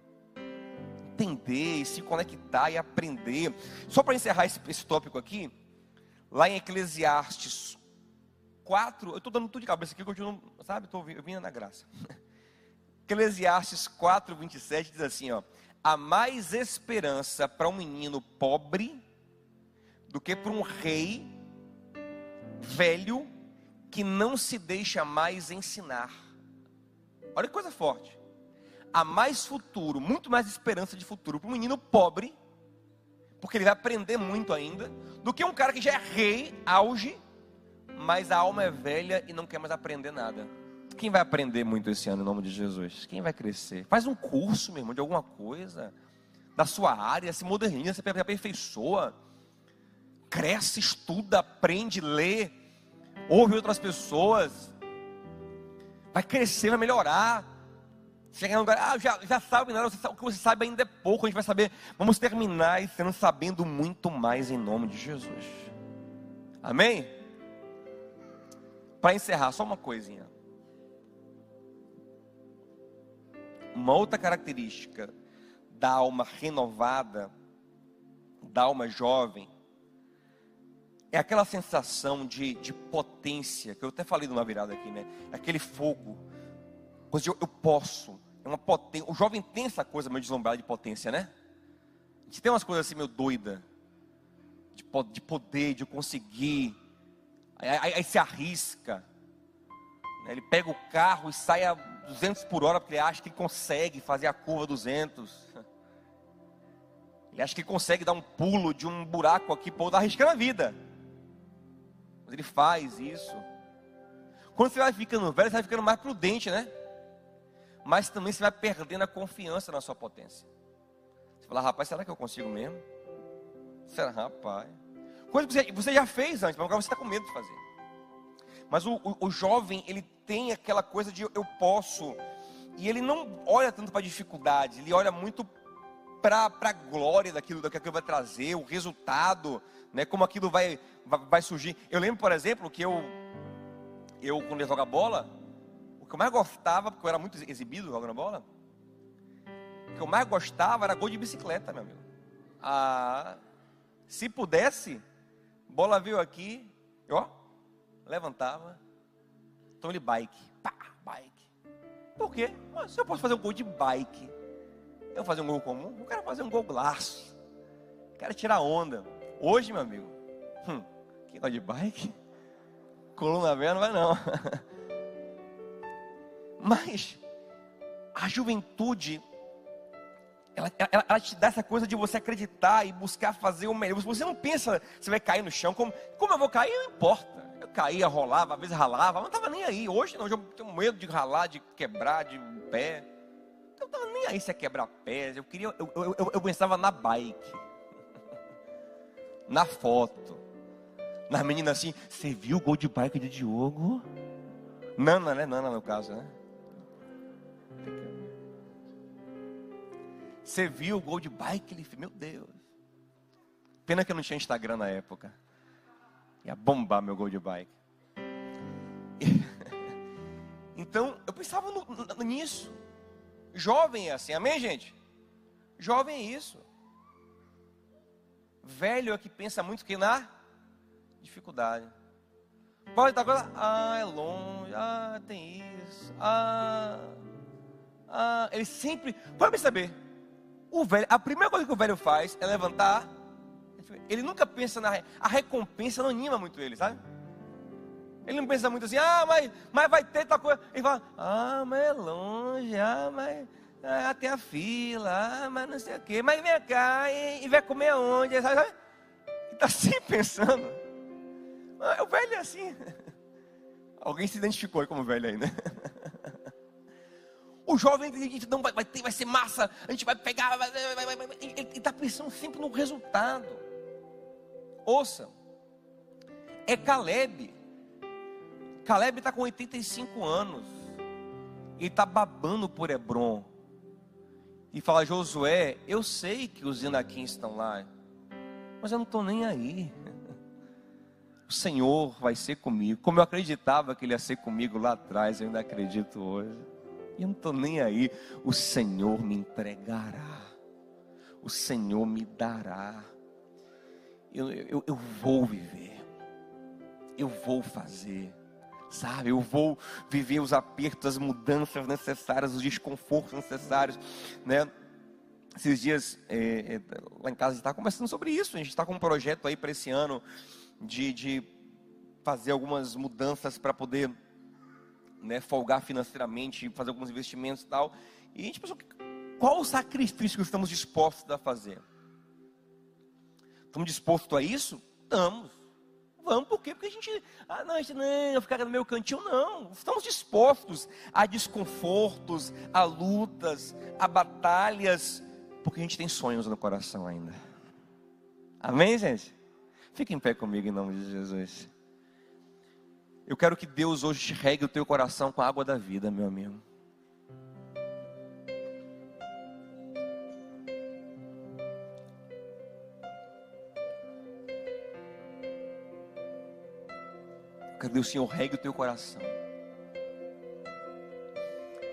Entender, se conectar e aprender. Só para encerrar esse, esse tópico aqui, lá em Eclesiastes 4, eu estou dando tudo de cabeça aqui, eu continuo, sabe? Estou vindo na graça. [LAUGHS] Eclesiastes 4, 27 diz assim: ó, há mais esperança para um menino pobre do que para um rei velho que não se deixa mais ensinar. Olha que coisa forte. Há mais futuro, muito mais esperança de futuro para um menino pobre, porque ele vai aprender muito ainda, do que um cara que já é rei, auge, mas a alma é velha e não quer mais aprender nada. Quem vai aprender muito esse ano em nome de Jesus? Quem vai crescer? Faz um curso, meu irmão, de alguma coisa, da sua área, se moderniza, se aperfeiçoa, cresce, estuda, aprende, lê ouve outras pessoas, vai crescer, vai melhorar. Chegar um lugar, ah, já, já sabe, não, o que você sabe ainda é pouco, a gente vai saber. Vamos terminar sendo sabendo muito mais em nome de Jesus. Amém? Para encerrar, só uma coisinha. Uma outra característica da alma renovada, da alma jovem, é aquela sensação de, de potência, que eu até falei numa virada aqui, né? É aquele fogo. Eu, eu posso. É uma potência. O jovem tem essa coisa meio deslumbrada de potência, né? A gente tem umas coisas assim meio doida. De, de poder, de conseguir. Aí, aí, aí se arrisca. Né? Ele pega o carro e sai a 200 por hora porque ele acha que consegue fazer a curva 200. [LAUGHS] Ele acha que consegue dar um pulo de um buraco aqui para outro, arriscando a vida. Mas ele faz isso. Quando você vai ficando velho, você vai ficando mais prudente, né? Mas também você vai perdendo a confiança na sua potência. Você fala, rapaz, será que eu consigo mesmo? Será, rapaz? Coisa que você, já fez antes, mas agora você está com medo de fazer. Mas o, o, o jovem, ele tem aquela coisa de eu posso. E ele não olha tanto para a dificuldade, ele olha muito para a glória daquilo, daquilo que vai trazer, o resultado, né, como aquilo vai, vai surgir. Eu lembro, por exemplo, que eu, eu quando ia jogar bola, o que eu mais gostava, porque eu era muito exibido jogando bola, o que eu mais gostava era gol de bicicleta, meu amigo. Ah, se pudesse, bola veio aqui, ó, levantava, ele bike, pá, bike. Por quê? Mas eu posso fazer um gol de bike, eu fazer um gol comum, eu quero fazer um gol laço, quero tirar onda. Hoje, meu amigo, hum, quem gosta de bike? [LAUGHS] Coluna velha não vai não. [LAUGHS] Mas a juventude, ela, ela, ela, te dá essa coisa de você acreditar e buscar fazer o melhor. Você não pensa, você vai cair no chão, como, como eu vou cair, não importa. Eu caía, rolava, às vezes ralava, não estava nem aí. Hoje não, eu tenho medo de ralar, de quebrar de pé. Nem aí se é quebrar pés. Eu queria, eu, eu, eu, eu pensava na bike, [LAUGHS] na foto nas meninas assim, você viu o gol de bike de Diogo? Nana, né? Nana no caso, né? Você viu o gol de bike? Ele meu Deus. Pena que eu não tinha Instagram na época. Ia bombar meu gol de bike. [LAUGHS] Então, eu pensava no, no, nisso. Jovem é assim, amém, gente? Jovem é isso. Velho é que pensa muito que na dificuldade. Pode estar agora, ah, é longe, ah, tem isso, ah, Ah, ele sempre. Pode perceber. O velho, a primeira coisa que o velho faz é levantar. Ele nunca pensa na. A recompensa não anima muito ele, sabe? Ele não pensa muito assim, ah, mas, mas vai ter tal coisa. Ele fala, ah, mas é longe, ah, mas ah, tem a fila, ah, mas não sei o quê. Mas vem cá e, e vai comer? Ele está [LAUGHS] sempre pensando. Ah, o velho é assim. [LAUGHS] Alguém se identificou como velho aí, né? [LAUGHS] O jovem não vai, vai, ter, vai ser massa, a gente vai pegar, vai. ele está pensando sempre no resultado. Ouça, é Caleb. Caleb está com 85 anos. Ele está babando por Hebron. E fala, Josué, eu sei que os Inaquins estão lá, mas eu não estou nem aí. O Senhor vai ser comigo. Como eu acreditava que Ele ia ser comigo lá atrás, eu ainda acredito hoje. E eu não estou nem aí. O Senhor me entregará. O Senhor me dará. Eu, eu, eu vou viver. Eu vou fazer. Sabe, eu vou viver os apertos, as mudanças necessárias, os desconfortos necessários, né? Esses dias, é, é, lá em casa, a gente está conversando sobre isso. A gente está com um projeto aí para esse ano de, de fazer algumas mudanças para poder né, folgar financeiramente, fazer alguns investimentos e tal. E a gente pensou, qual o sacrifício que estamos dispostos a fazer? Estamos dispostos a isso? Estamos. Vamos, por quê? Porque a gente, ah, não, a gente não, ficar no meu cantinho, não. Estamos dispostos a desconfortos, a lutas, a batalhas, porque a gente tem sonhos no coração ainda. Amém, gente? Fique em pé comigo em nome de Jesus. Eu quero que Deus hoje regue o teu coração com a água da vida, meu amigo. Cadê o Senhor regue o teu coração?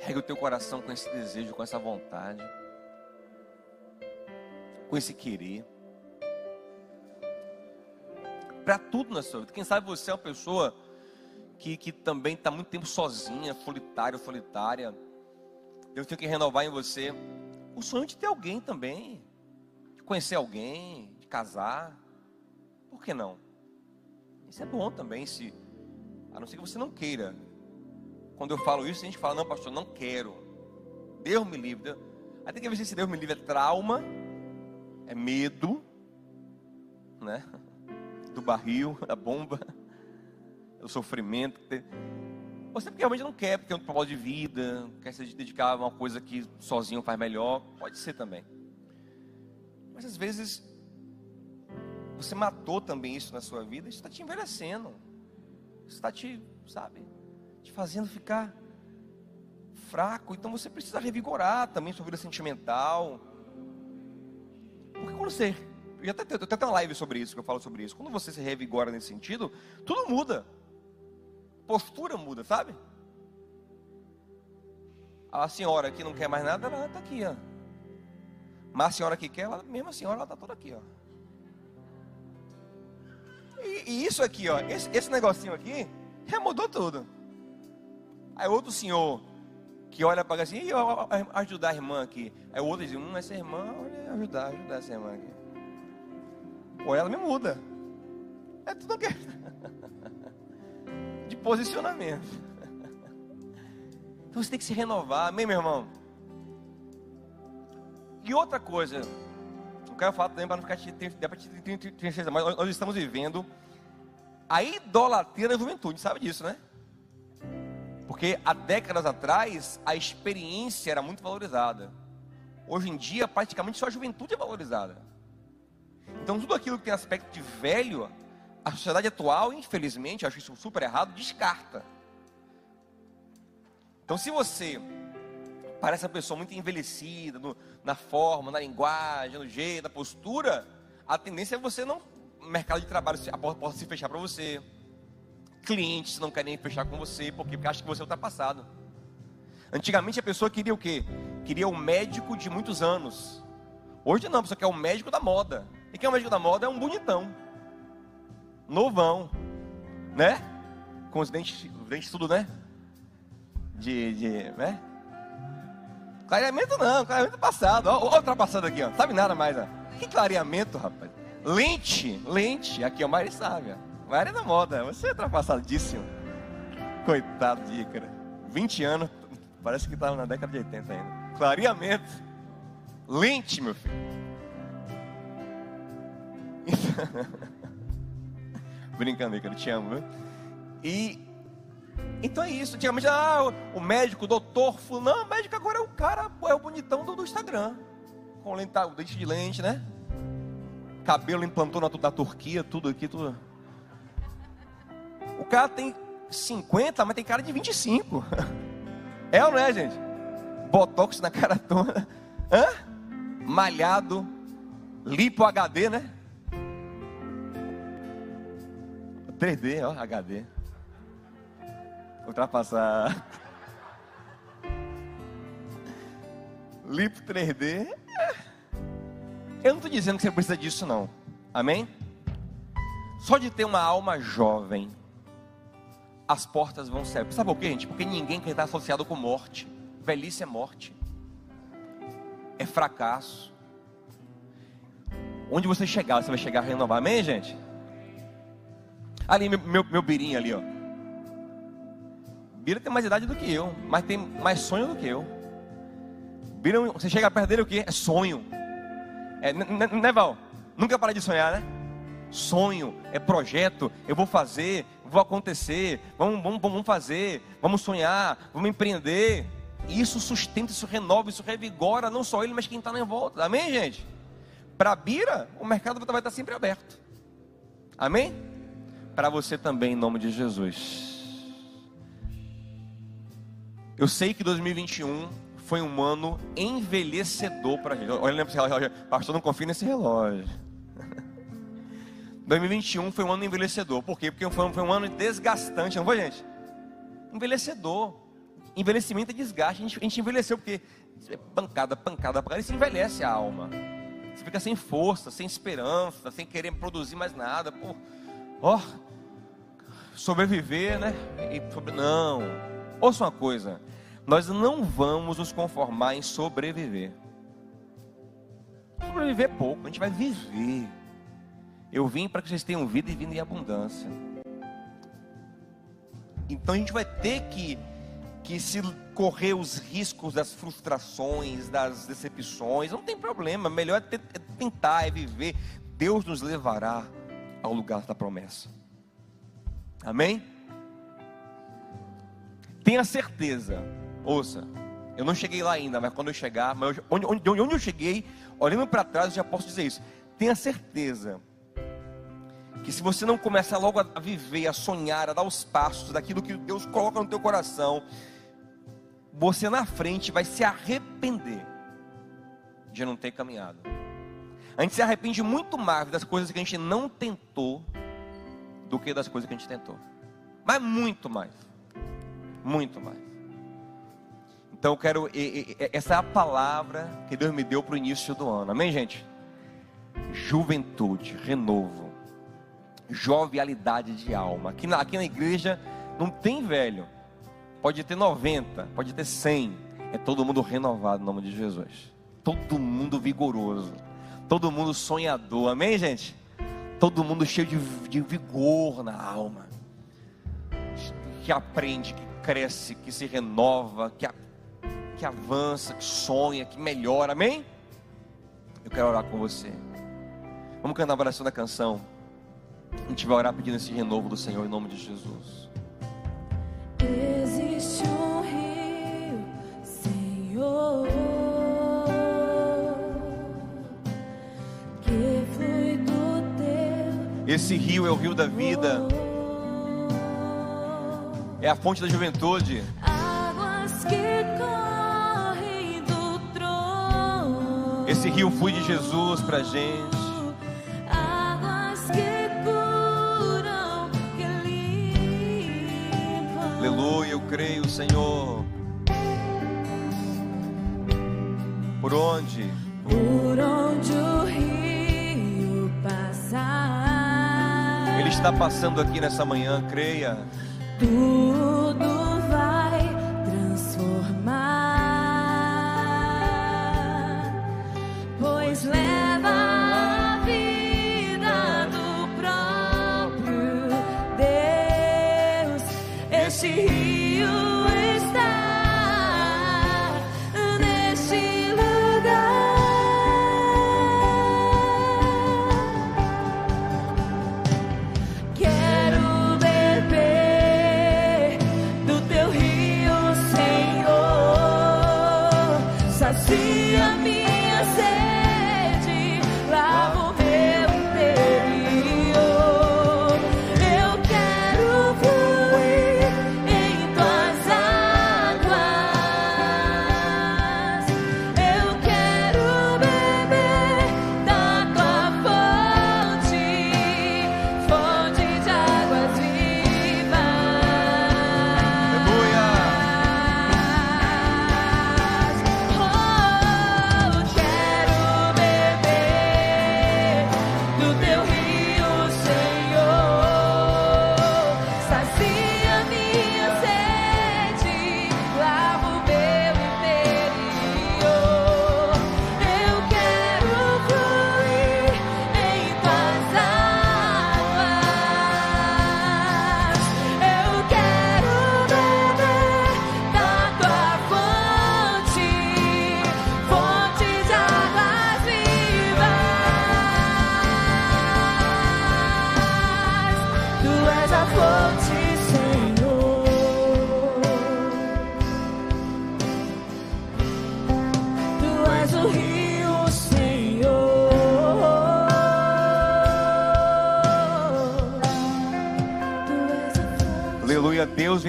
Regue o teu coração com esse desejo, com essa vontade, com esse querer. Para tudo na sua vida. Quem sabe você é uma pessoa que, que também está muito tempo sozinha, solitário, solitária. Deus tem que renovar em você o sonho de ter alguém também, de conhecer alguém, de casar. Por que não? Isso é bom também, se a não ser que você não queira. Quando eu falo isso, a gente fala, não, pastor, não quero. Deus me livre. Aí tem que ver se Deus me livre é trauma, é medo, né? [LAUGHS] Do barril, [LAUGHS] da bomba, [LAUGHS] do sofrimento. Você porque realmente não quer, porque é um propósito de vida, quer se dedicar a uma coisa que sozinho faz melhor, pode ser também. Mas às vezes você matou também isso na sua vida, isso está te envelhecendo está te, sabe, te fazendo ficar fraco. Então você precisa revigorar também sua vida sentimental. Porque quando você. Eu até tenho até uma live sobre isso, que eu falo sobre isso. Quando você se revigora nesse sentido, tudo muda. Postura muda, sabe? A senhora que não quer mais nada, ela está aqui, ó. Mas a senhora que quer, ela, mesmo a senhora, ela está toda aqui, ó. E, e isso aqui, ó, esse, esse negocinho aqui, já mudou tudo. Aí outro senhor que olha para assim, e ajudar a irmã aqui. Aí o outro diz, hum, essa irmã, olha, ajudar, ajudar essa irmã aqui. Ou ela me muda. É tudo que [LAUGHS] de posicionamento. Então você tem que se renovar, amém, meu irmão? E outra coisa, quero falar também para não ficar tristeza, mas nós estamos vivendo a idolatria da juventude, sabe disso, né? Porque há décadas atrás a experiência era muito valorizada. Hoje em dia, praticamente só a juventude é valorizada. Então, tudo aquilo que tem aspecto de velho, a sociedade atual, infelizmente, acho isso super errado, descarta. Então, se você parece uma pessoa muito envelhecida no, na forma, na linguagem, no jeito, na postura, a tendência é você não. mercado de trabalho, a porta se fechar para você. Clientes não querem fechar com você, porque, acham que você é ultrapassado. Antigamente a pessoa queria o quê? Queria um médico de muitos anos. Hoje não, a pessoa quer o um médico da moda. E quem é o médico da moda é um bonitão. Novão. Né? Com os dentes, dentes tudo, né? De, de, né? Clareamento não, clareamento passado. Ó, ultrapassado aqui, ó. Sabe nada mais, ó. Que clareamento, rapaz? Lente, lente. Aqui, ó, Mari sabe, ó. Mari é da moda. Você é ultrapassadíssimo. Coitado de Ícaro. 20 anos, parece que estava na década de 80 ainda. Clareamento. Lente, meu filho. [LAUGHS] Brincando, Ícaro, te amo, viu? E então é isso. Antigamente, ah, o médico, o doutor, não, o médico agora é o cara, é o bonitão do, do Instagram. Com lente, o dente de lente, né? Cabelo implantou na, na Turquia, tudo aqui, tudo. O cara tem 50, mas tem cara de 25. [LAUGHS] É ou não é, gente? Botox na cara toda. Hã? Malhado. Lipo HD, né? 3D, ó, HD ultrapassar. Lipo 3D. Eu não estou dizendo que você precisa disso, não. Amém? Só de ter uma alma jovem, as portas vão ser. Sabe por quê, gente? Porque ninguém quer estar associado com morte. Velhice é morte. É fracasso. Onde você chegar, você vai chegar a renovar. Amém, gente? Ali, meu, meu, meu birinho ali, ó. Bira tem mais idade do que eu, mas tem mais sonho do que eu. Bira, você chega perto dele o quê? É sonho. É, né, Val? Nunca para de sonhar, né? Sonho, é projeto, eu vou fazer, vou acontecer, vamos, vamos, vamos fazer, vamos sonhar, vamos empreender. Isso sustenta, isso renova, isso revigora não só ele, mas quem está na volta. Amém, gente? Para Bira, o mercado vai estar sempre aberto. Amém? Para você também, em nome de Jesus. Eu sei que 2021 foi um ano envelhecedor para a gente. Olha para esse relógio, pastor, não confia nesse relógio. [LAUGHS] 2021 foi um ano envelhecedor. Por quê? Porque foi um, foi um ano desgastante, não foi, gente? Envelhecedor. Envelhecimento é desgaste. A gente, a gente envelheceu porque é pancada, pancada, pancada. Isso envelhece a alma. Você fica sem força, sem esperança, sem querer produzir mais nada. Pô, ó, sobreviver, né? E, não. Ouça uma coisa: nós não vamos nos conformar em sobreviver. Sobreviver pouco, a gente vai viver. Eu vim para que vocês tenham vida e vida em abundância. Então a gente vai ter que, que se correr os riscos das frustrações, das decepções, não tem problema, melhor é, é tentar, é viver. Deus nos levará ao lugar da promessa. Amém? Tenha certeza, ouça, eu não cheguei lá ainda, mas quando eu chegar, mas onde, onde, onde eu cheguei, olhando para trás, eu já posso dizer isso. Tenha certeza que se você não começar logo a viver, a sonhar, a dar os passos daquilo que Deus coloca no teu coração, você na frente vai se arrepender de não ter caminhado. A gente se arrepende muito mais das coisas que a gente não tentou do que das coisas que a gente tentou. Mas muito mais. Muito mais. Então eu quero. Essa é a palavra que Deus me deu para o início do ano. Amém, gente? Juventude, renovo, jovialidade de alma. Aqui na, aqui na igreja não tem velho. Pode ter 90, pode ter 100. É todo mundo renovado em nome de Jesus. Todo mundo vigoroso. Todo mundo sonhador. Amém, gente? Todo mundo cheio de, de vigor na alma. Que aprende, que cresce, que se renova, que, a, que avança, que sonha, que melhora. Amém? Eu quero orar com você. Vamos cantar a oração da canção. A gente vai orar pedindo esse renovo do Senhor em nome de Jesus. Existe um rio, Senhor, que flui do teu. Esse rio é o rio da vida é a fonte da juventude. Águas que correm do trono. Esse rio foi de Jesus pra gente. Águas que curam, que limpam. Aleluia, eu creio, Senhor. Por onde? Por onde o rio passar. Ele está passando aqui nessa manhã, creia. Tudo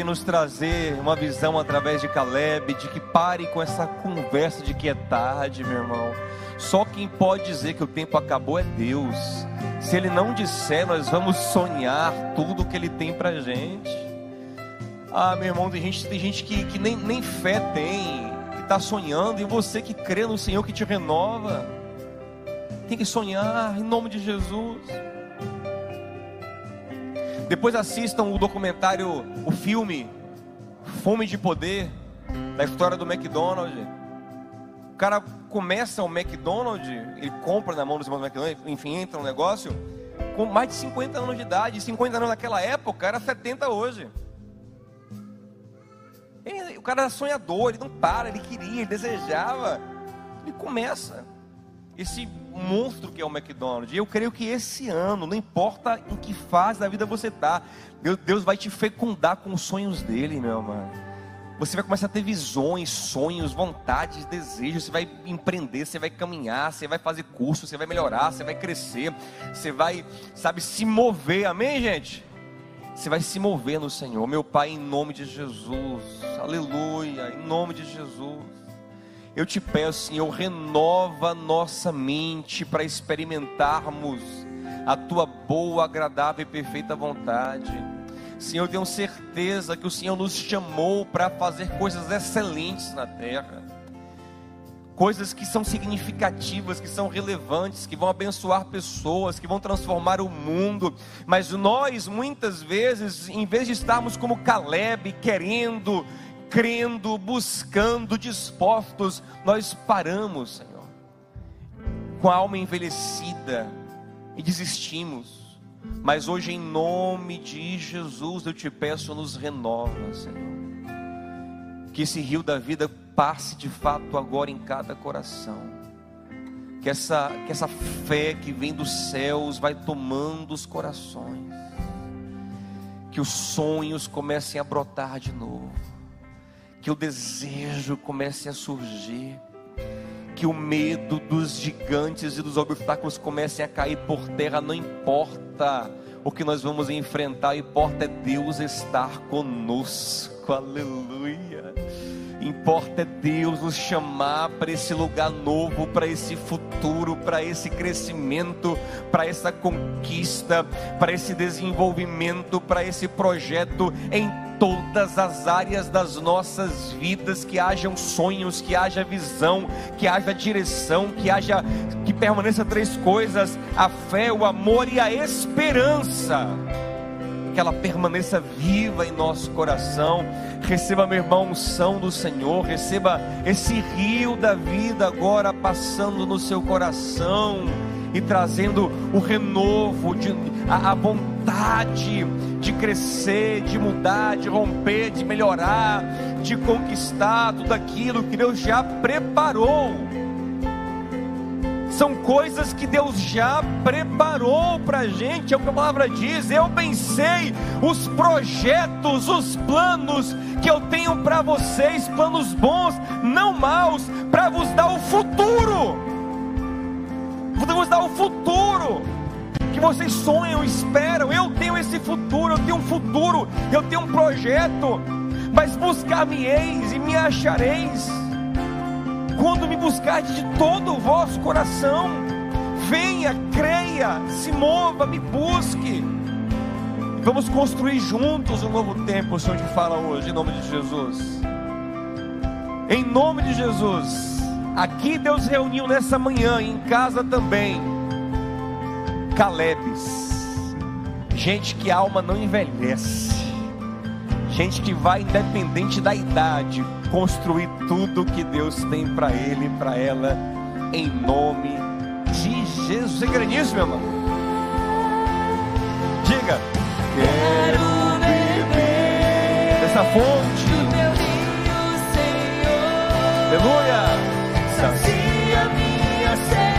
nos trazer uma visão através de Caleb, de que pare com essa conversa de que é tarde, meu irmão. Só quem pode dizer que o tempo acabou é Deus. Se Ele não disser, nós vamos sonhar tudo que Ele tem pra gente. Ah, meu irmão, tem gente, tem gente que, que nem, nem fé tem, que está sonhando, e você que crê no Senhor que te renova, tem que sonhar em nome de Jesus. Depois assistam o documentário, o filme Fome de Poder, da história do McDonald's. O cara começa o McDonald's, ele compra na mão dos irmãos do McDonald's, enfim, entra no negócio, com mais de 50 anos de idade. 50 anos naquela época era 70 hoje. Ele- o cara era sonhador, ele não para, ele queria, ele desejava. Ele começa esse monstro que é o McDonald's. E eu creio que esse ano, não importa em que fase da vida você está, Deus, vai te fecundar com os sonhos dele, meu irmão. Você vai começar a ter visões, sonhos, vontades, desejos. Você vai empreender, você vai caminhar, você vai fazer curso, você vai melhorar, você vai crescer, você vai, sabe, se mover. Amém, gente? Você vai se mover no Senhor, meu Pai, em nome de Jesus, aleluia, em nome de Jesus. Eu te peço, Senhor, renova nossa mente para experimentarmos a tua boa, agradável e perfeita vontade. Senhor, eu tenho certeza que o Senhor nos chamou para fazer coisas excelentes na terra coisas que são significativas, que são relevantes, que vão abençoar pessoas, que vão transformar o mundo. Mas nós, muitas vezes, em vez de estarmos como Caleb, querendo, crendo, buscando, dispostos, nós paramos, Senhor, com a alma envelhecida e desistimos. Mas hoje, em nome de Jesus, eu te peço, nos renova, Senhor que esse rio da vida passe de fato agora em cada coração. Que essa, que essa fé que vem dos céus vai tomando os corações. Que os sonhos comecem a brotar de novo. Que o desejo comece a surgir. Que o medo dos gigantes e dos obstáculos comecem a cair por terra, não importa o que nós vamos enfrentar, importa é Deus estar conosco, aleluia. Importa é Deus nos chamar para esse lugar novo, para esse futuro, para esse crescimento, para essa conquista, para esse desenvolvimento, para esse projeto em todas as áreas das nossas vidas, que hajam sonhos, que haja visão, que haja direção, que haja que permaneça três coisas: a fé, o amor e a esperança. Que ela permaneça viva em nosso coração. Receba, meu irmão, unção do Senhor, receba esse rio da vida agora passando no seu coração e trazendo o renovo, de, a, a vontade de crescer, de mudar, de romper, de melhorar, de conquistar tudo aquilo que Deus já preparou são coisas que Deus já preparou para a gente, é o que a palavra diz. Eu pensei os projetos, os planos que eu tenho para vocês, planos bons, não maus, para vos dar o futuro. Vos dar o futuro que vocês sonham, esperam. Eu tenho esse futuro, eu tenho um futuro, eu tenho um projeto. Mas buscar-me-eis e me achareis quando me buscardes de todo o vosso coração, venha, creia, se mova, me busque. Vamos construir juntos um novo tempo, o Senhor te fala hoje, em nome de Jesus. Em nome de Jesus, aqui Deus reuniu nessa manhã, em casa também, Calebes, gente que a alma não envelhece, gente que vai independente da idade, construir tudo que Deus tem para ele e para ela, em nome de Jesus. Você crê nisso, meu irmão? Diga: Quero beber dessa fonte, Meu rio, Senhor, aleluia. Sacia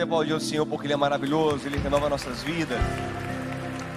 pode aplaudir o Senhor porque Ele é maravilhoso, Ele renova nossas vidas.